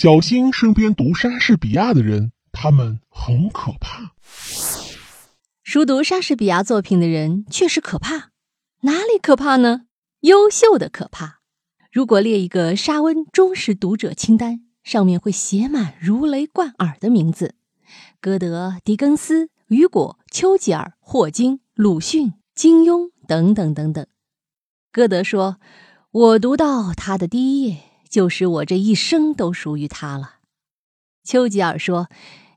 小心身边读莎士比亚的人，他们很可怕。熟读莎士比亚作品的人确实可怕，哪里可怕呢？优秀的可怕。如果列一个沙温忠实读者清单，上面会写满如雷贯耳的名字：歌德、狄更斯、雨果、丘吉尔、霍金、鲁迅、金庸等等等等。歌德说：“我读到他的第一页，就使我这一生都属于他了。”丘吉尔说。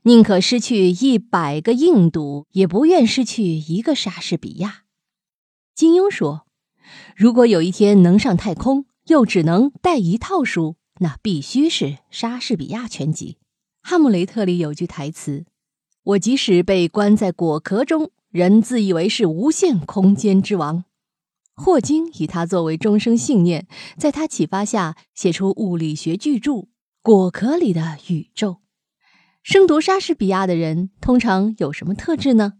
宁可失去一百个印度，也不愿失去一个莎士比亚。金庸说：“如果有一天能上太空，又只能带一套书，那必须是莎士比亚全集。”《哈姆雷特》里有句台词：“我即使被关在果壳中，仍自以为是无限空间之王。”霍金以他作为终生信念，在他启发下写出物理学巨著《果壳里的宇宙》。生读莎士比亚的人通常有什么特质呢？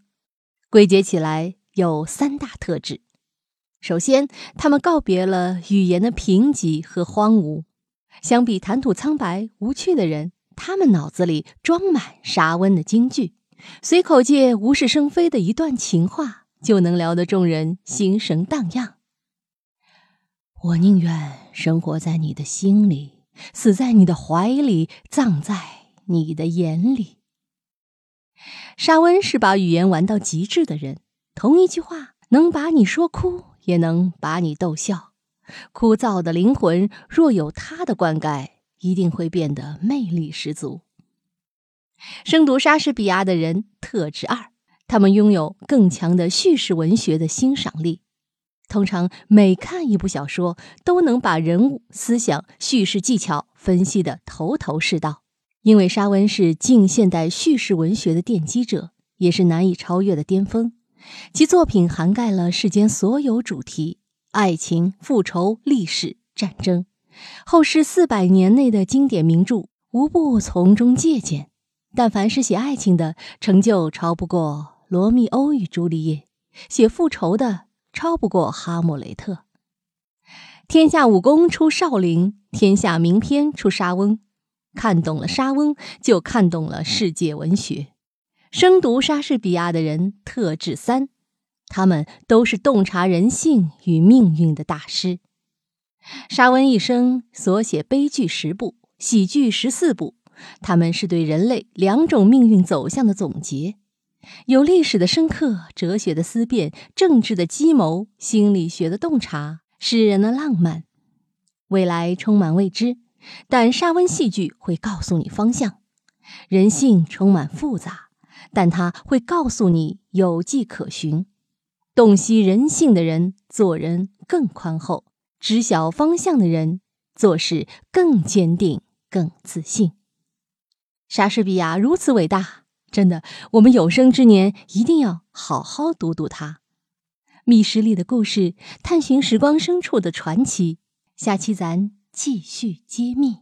归结起来有三大特质。首先，他们告别了语言的贫瘠和荒芜，相比谈吐苍白无趣的人，他们脑子里装满沙温的金句，随口借无事生非的一段情话，就能聊得众人心神荡漾。我宁愿生活在你的心里，死在你的怀里，葬在。你的眼里，沙温是把语言玩到极致的人。同一句话能把你说哭，也能把你逗笑。枯燥的灵魂若有他的灌溉，一定会变得魅力十足。生读莎士比亚的人特质二：他们拥有更强的叙事文学的欣赏力。通常每看一部小说，都能把人物、思想、叙事技巧分析得头头是道。因为沙温是近现代叙事文学的奠基者，也是难以超越的巅峰。其作品涵盖了世间所有主题：爱情、复仇、历史、战争。后世四百年内的经典名著，无不从中借鉴。但凡是写爱情的，成就超不过《罗密欧与朱丽叶》；写复仇的，超不过《哈姆雷特》。天下武功出少林，天下名篇出沙翁。看懂了沙翁，就看懂了世界文学。生读莎士比亚的人特质三，他们都是洞察人性与命运的大师。沙翁一生所写悲剧十部，喜剧十四部，他们是对人类两种命运走向的总结，有历史的深刻、哲学的思辨、政治的机谋、心理学的洞察、诗人的浪漫，未来充满未知。但沙温戏剧会告诉你方向，人性充满复杂，但它会告诉你有迹可循。洞悉人性的人做人更宽厚，知晓方向的人做事更坚定、更自信。莎士比亚如此伟大，真的，我们有生之年一定要好好读读它。密室里的故事，探寻时光深处的传奇。下期咱。继续揭秘。